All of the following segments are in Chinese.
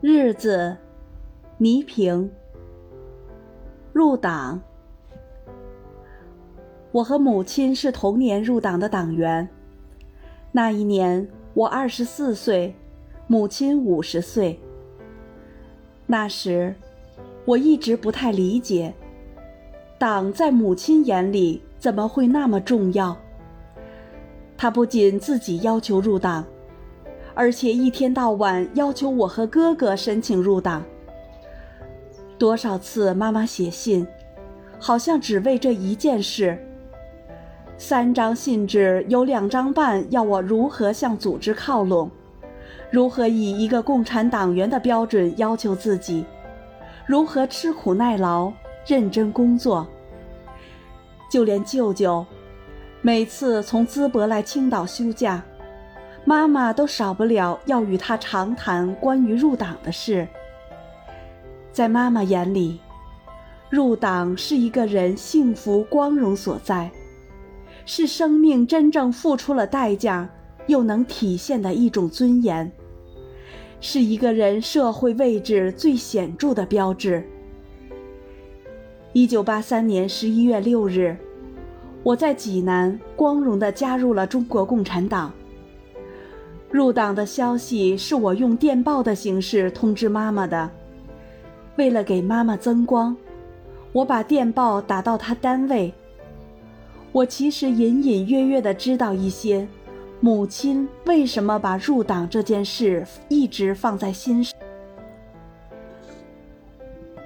日子，倪萍。入党。我和母亲是同年入党的党员。那一年我二十四岁，母亲五十岁。那时，我一直不太理解，党在母亲眼里怎么会那么重要？她不仅自己要求入党。而且一天到晚要求我和哥哥申请入党。多少次妈妈写信，好像只为这一件事。三张信纸有两张半要我如何向组织靠拢，如何以一个共产党员的标准要求自己，如何吃苦耐劳、认真工作。就连舅舅，每次从淄博来青岛休假。妈妈都少不了要与他长谈关于入党的事。在妈妈眼里，入党是一个人幸福光荣所在，是生命真正付出了代价又能体现的一种尊严，是一个人社会位置最显著的标志。一九八三年十一月六日，我在济南光荣地加入了中国共产党。入党的消息是我用电报的形式通知妈妈的。为了给妈妈增光，我把电报打到她单位。我其实隐隐约约的知道一些，母亲为什么把入党这件事一直放在心上。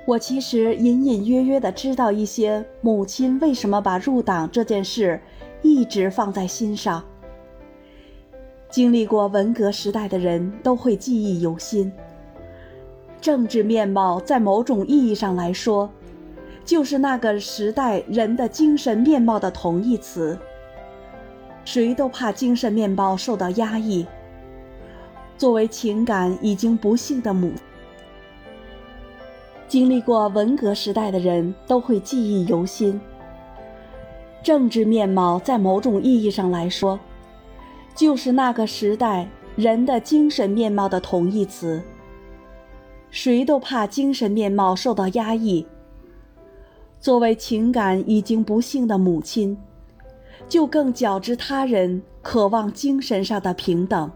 我其实隐隐约约的知道一些，母亲为什么把入党这件事一直放在心上。经历过文革时代的人都会记忆犹新。政治面貌在某种意义上来说，就是那个时代人的精神面貌的同义词。谁都怕精神面貌受到压抑。作为情感已经不幸的母，经历过文革时代的人都会记忆犹新。政治面貌在某种意义上来说。就是那个时代人的精神面貌的同义词。谁都怕精神面貌受到压抑。作为情感已经不幸的母亲，就更较之他人渴望精神上的平等，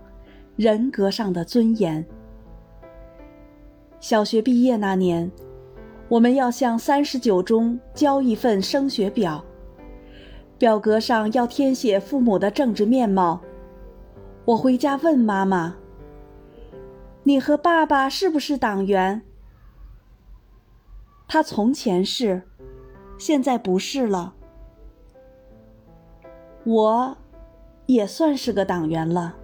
人格上的尊严。小学毕业那年，我们要向三十九中交一份升学表，表格上要填写父母的政治面貌。我回家问妈妈：“你和爸爸是不是党员？”他从前是，现在不是了。我，也算是个党员了。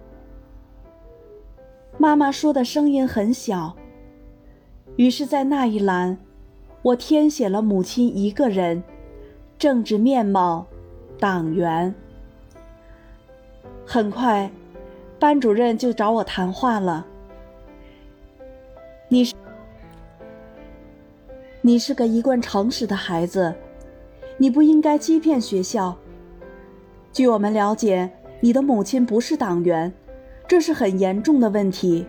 妈妈说的声音很小。于是，在那一栏，我填写了母亲一个人，政治面貌，党员。很快。班主任就找我谈话了。你是你是个一贯诚实的孩子，你不应该欺骗学校。据我们了解，你的母亲不是党员，这是很严重的问题。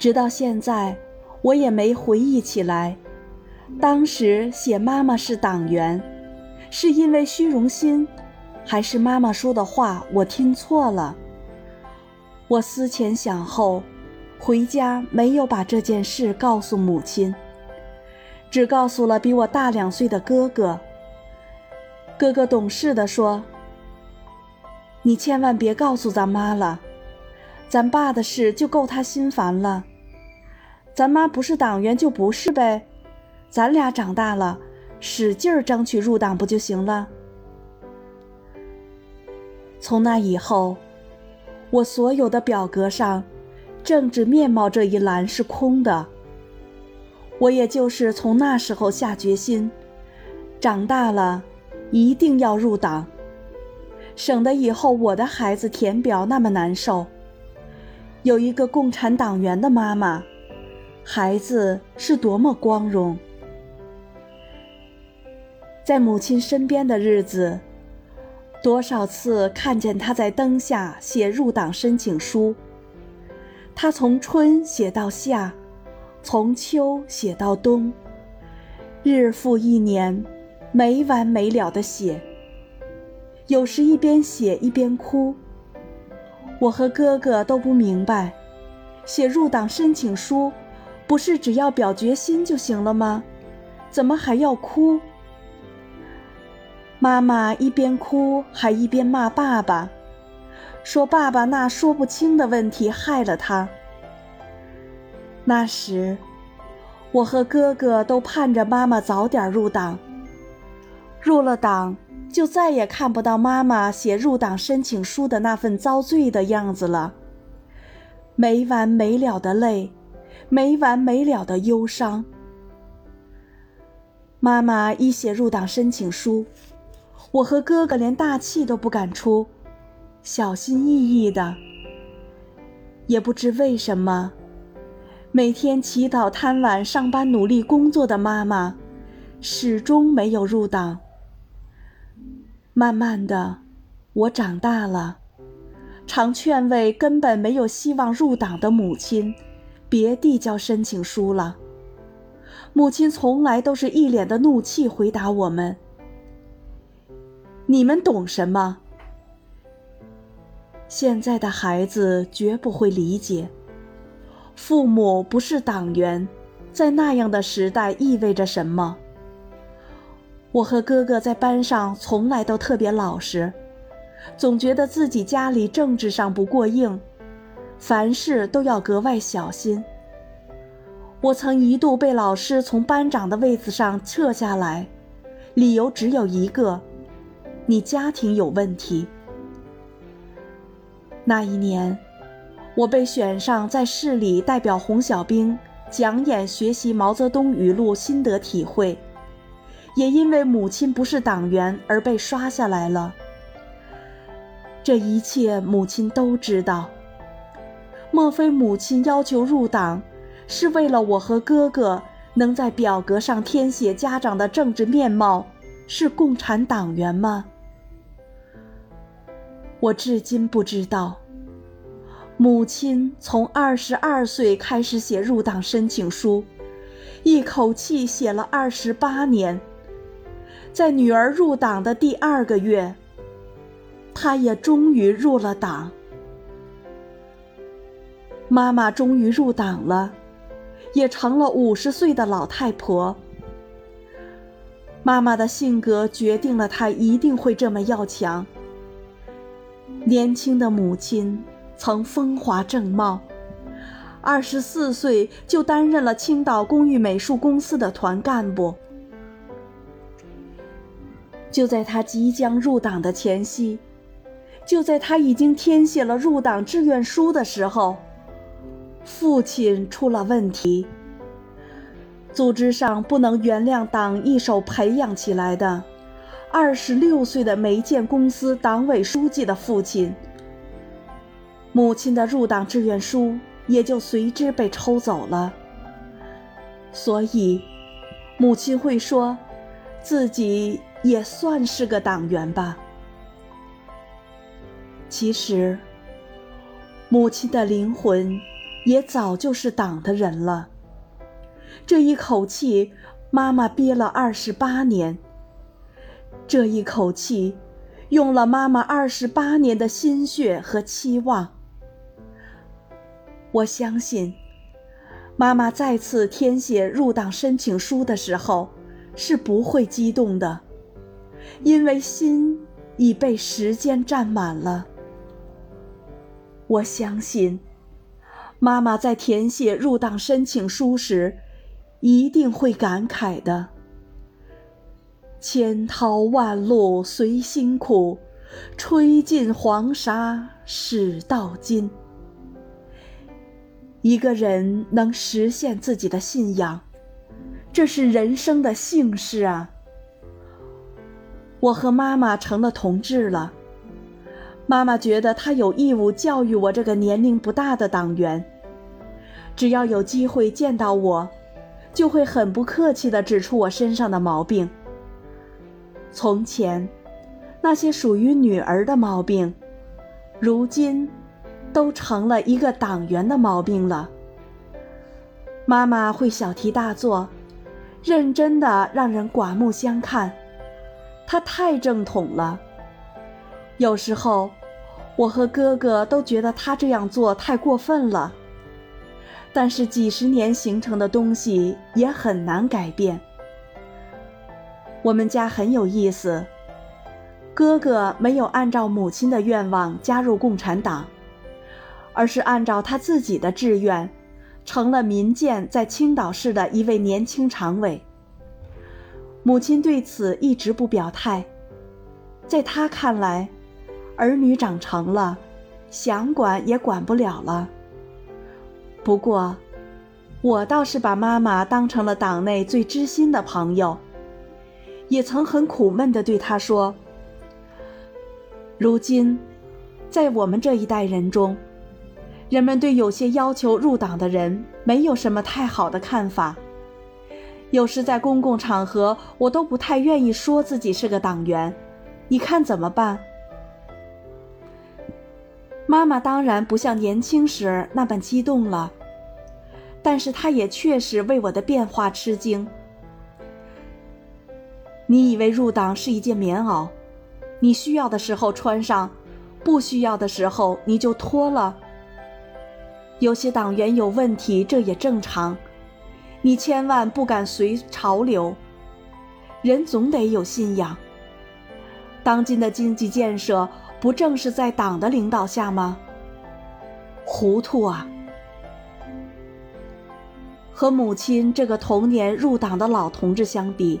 直到现在，我也没回忆起来，当时写妈妈是党员，是因为虚荣心。还是妈妈说的话，我听错了。我思前想后，回家没有把这件事告诉母亲，只告诉了比我大两岁的哥哥。哥哥懂事的说：“你千万别告诉咱妈了，咱爸的事就够他心烦了。咱妈不是党员就不是呗，咱俩长大了，使劲儿争取入党不就行了？”从那以后，我所有的表格上，政治面貌这一栏是空的。我也就是从那时候下决心，长大了一定要入党，省得以后我的孩子填表那么难受。有一个共产党员的妈妈，孩子是多么光荣。在母亲身边的日子。多少次看见他在灯下写入党申请书，他从春写到夏，从秋写到冬，日复一年，没完没了的写。有时一边写一边哭。我和哥哥都不明白，写入党申请书，不是只要表决心就行了吗？怎么还要哭？妈妈一边哭还一边骂爸爸，说爸爸那说不清的问题害了他。那时，我和哥哥都盼着妈妈早点入党。入了党，就再也看不到妈妈写入党申请书的那份遭罪的样子了。没完没了的泪，没完没了的忧伤。妈妈一写入党申请书。我和哥哥连大气都不敢出，小心翼翼的。也不知为什么，每天起早贪晚上班努力工作的妈妈，始终没有入党。慢慢的，我长大了，常劝慰根本没有希望入党的母亲，别递交申请书了。母亲从来都是一脸的怒气回答我们。你们懂什么？现在的孩子绝不会理解，父母不是党员，在那样的时代意味着什么。我和哥哥在班上从来都特别老实，总觉得自己家里政治上不过硬，凡事都要格外小心。我曾一度被老师从班长的位子上撤下来，理由只有一个。你家庭有问题。那一年，我被选上在市里代表红小兵讲演学习毛泽东语录心得体会，也因为母亲不是党员而被刷下来了。这一切母亲都知道。莫非母亲要求入党，是为了我和哥哥能在表格上填写家长的政治面貌是共产党员吗？我至今不知道，母亲从二十二岁开始写入党申请书，一口气写了二十八年。在女儿入党的第二个月，她也终于入了党。妈妈终于入党了，也成了五十岁的老太婆。妈妈的性格决定了她一定会这么要强。年轻的母亲曾风华正茂，二十四岁就担任了青岛工艺美术公司的团干部。就在他即将入党的前夕，就在他已经填写了入党志愿书的时候，父亲出了问题。组织上不能原谅党一手培养起来的。二十六岁的煤建公司党委书记的父亲，母亲的入党志愿书也就随之被抽走了。所以，母亲会说，自己也算是个党员吧。其实，母亲的灵魂也早就是党的人了。这一口气，妈妈憋了二十八年。这一口气，用了妈妈二十八年的心血和期望。我相信，妈妈再次填写入党申请书的时候，是不会激动的，因为心已被时间占满了。我相信，妈妈在填写入党申请书时，一定会感慨的。千淘万漉随辛苦，吹尽黄沙始到金。一个人能实现自己的信仰，这是人生的幸事啊！我和妈妈成了同志了，妈妈觉得她有义务教育我这个年龄不大的党员。只要有机会见到我，就会很不客气地指出我身上的毛病。从前，那些属于女儿的毛病，如今都成了一个党员的毛病了。妈妈会小题大做，认真的让人刮目相看。她太正统了。有时候，我和哥哥都觉得她这样做太过分了。但是几十年形成的东西也很难改变。我们家很有意思，哥哥没有按照母亲的愿望加入共产党，而是按照他自己的志愿。成了民建在青岛市的一位年轻常委。母亲对此一直不表态，在他看来，儿女长成了，想管也管不了了。不过，我倒是把妈妈当成了党内最知心的朋友，也曾很苦闷地对他说：“如今，在我们这一代人中。”人们对有些要求入党的人没有什么太好的看法。有时在公共场合，我都不太愿意说自己是个党员。你看怎么办？妈妈当然不像年轻时那般激动了，但是她也确实为我的变化吃惊。你以为入党是一件棉袄，你需要的时候穿上，不需要的时候你就脱了。有些党员有问题，这也正常。你千万不敢随潮流，人总得有信仰。当今的经济建设不正是在党的领导下吗？糊涂啊！和母亲这个童年入党的老同志相比，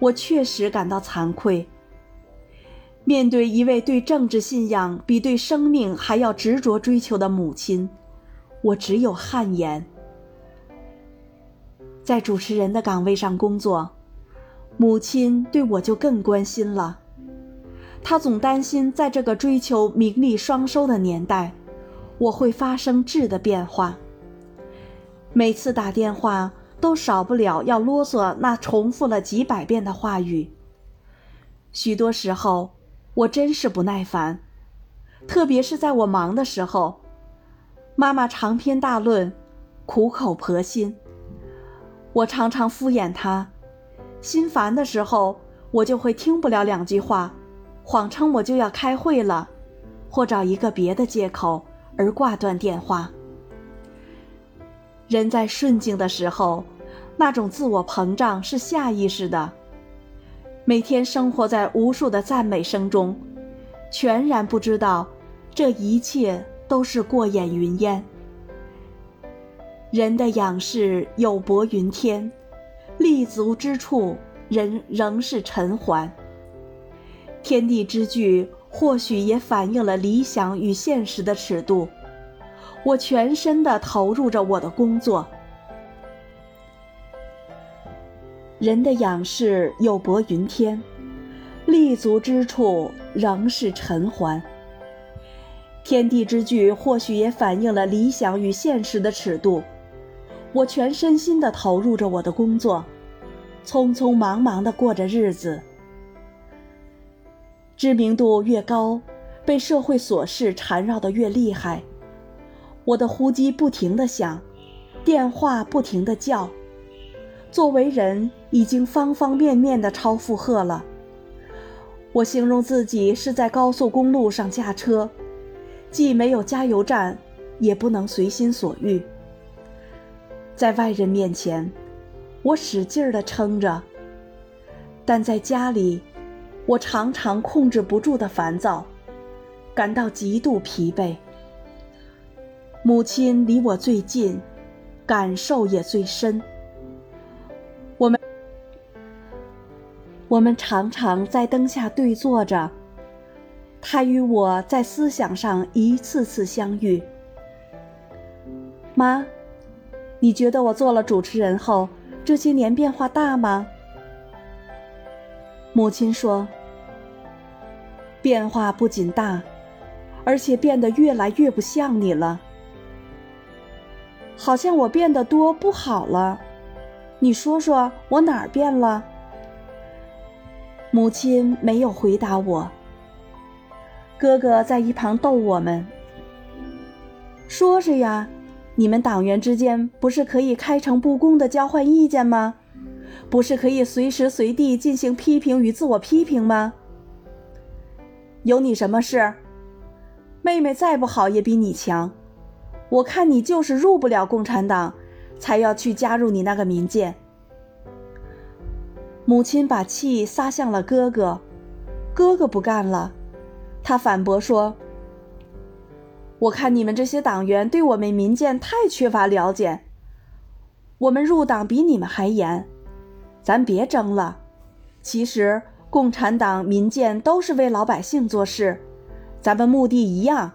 我确实感到惭愧。面对一位对政治信仰比对生命还要执着追求的母亲。我只有汗颜。在主持人的岗位上工作，母亲对我就更关心了。她总担心，在这个追求名利双收的年代，我会发生质的变化。每次打电话，都少不了要啰嗦那重复了几百遍的话语。许多时候，我真是不耐烦，特别是在我忙的时候。妈妈长篇大论，苦口婆心。我常常敷衍她，心烦的时候，我就会听不了两句话，谎称我就要开会了，或找一个别的借口而挂断电话。人在顺境的时候，那种自我膨胀是下意识的，每天生活在无数的赞美声中，全然不知道这一切。都是过眼云烟。人的仰视有薄云天，立足之处，人仍是尘寰。天地之距，或许也反映了理想与现实的尺度。我全身的投入着我的工作。人的仰视有薄云天，立足之处，仍是尘寰。天地之距，或许也反映了理想与现实的尺度。我全身心地投入着我的工作，匆匆忙忙地过着日子。知名度越高，被社会琐事缠绕得越厉害。我的呼机不停地响，电话不停地叫。作为人，已经方方面面的超负荷了。我形容自己是在高速公路上驾车。既没有加油站，也不能随心所欲。在外人面前，我使劲儿地撑着；但在家里，我常常控制不住的烦躁，感到极度疲惫。母亲离我最近，感受也最深。我们，我们常常在灯下对坐着。她与我在思想上一次次相遇。妈，你觉得我做了主持人后这些年变化大吗？母亲说：“变化不仅大，而且变得越来越不像你了。好像我变得多不好了。你说说我哪儿变了？”母亲没有回答我。哥哥在一旁逗我们，说着呀，你们党员之间不是可以开诚布公的交换意见吗？不是可以随时随地进行批评与自我批评吗？有你什么事？妹妹再不好也比你强。我看你就是入不了共产党，才要去加入你那个民建。母亲把气撒向了哥哥，哥哥不干了，他反驳说：“我看你们这些党员对我们民建太缺乏了解，我们入党比你们还严。”咱别争了，其实共产党、民建都是为老百姓做事，咱们目的一样，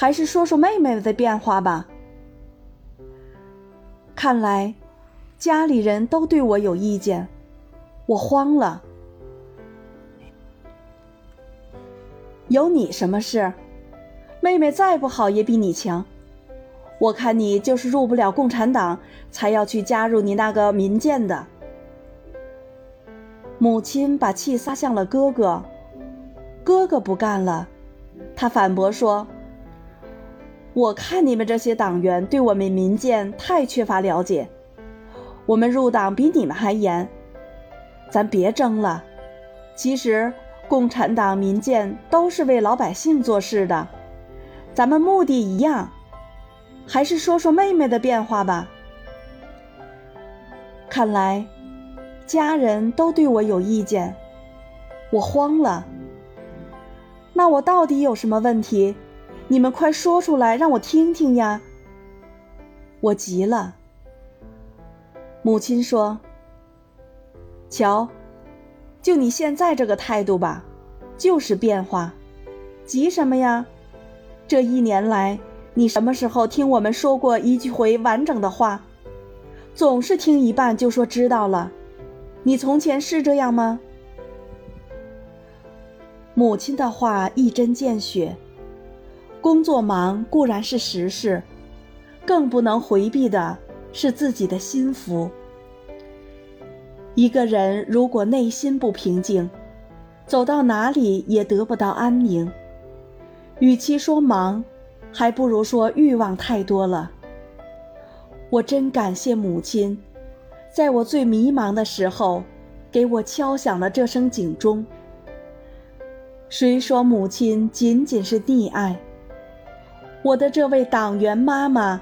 还是说说妹妹的变化吧。看来家里人都对我有意见，我慌了。有你什么事？妹妹再不好也比你强。我看你就是入不了共产党，才要去加入你那个民建的。母亲把气撒向了哥哥，哥哥不干了，他反驳说：“我看你们这些党员对我们民建太缺乏了解，我们入党比你们还严，咱别争了。其实共产党、民建都是为老百姓做事的，咱们目的一样，还是说说妹妹的变化吧。看来。”家人都对我有意见，我慌了。那我到底有什么问题？你们快说出来，让我听听呀！我急了。母亲说：“瞧，就你现在这个态度吧，就是变化，急什么呀？这一年来，你什么时候听我们说过一句回完整的话？总是听一半就说知道了。”你从前是这样吗？母亲的话一针见血。工作忙固然是实事，更不能回避的是自己的心福。一个人如果内心不平静，走到哪里也得不到安宁。与其说忙，还不如说欲望太多了。我真感谢母亲。在我最迷茫的时候，给我敲响了这声警钟。谁说母亲仅仅是溺爱？我的这位党员妈妈，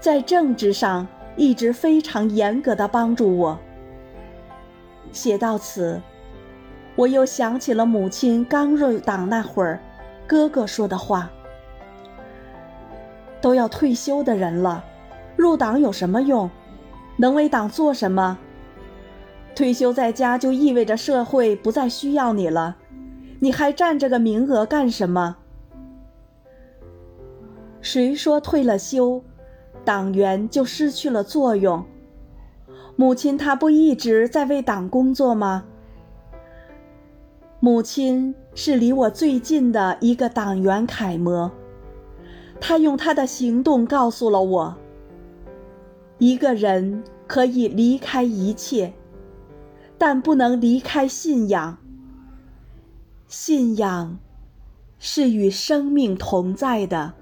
在政治上一直非常严格的帮助我。写到此，我又想起了母亲刚入党那会儿，哥哥说的话：“都要退休的人了，入党有什么用？”能为党做什么？退休在家就意味着社会不再需要你了，你还占这个名额干什么？谁说退了休，党员就失去了作用？母亲她不一直在为党工作吗？母亲是离我最近的一个党员楷模，她用她的行动告诉了我。一个人可以离开一切，但不能离开信仰。信仰是与生命同在的。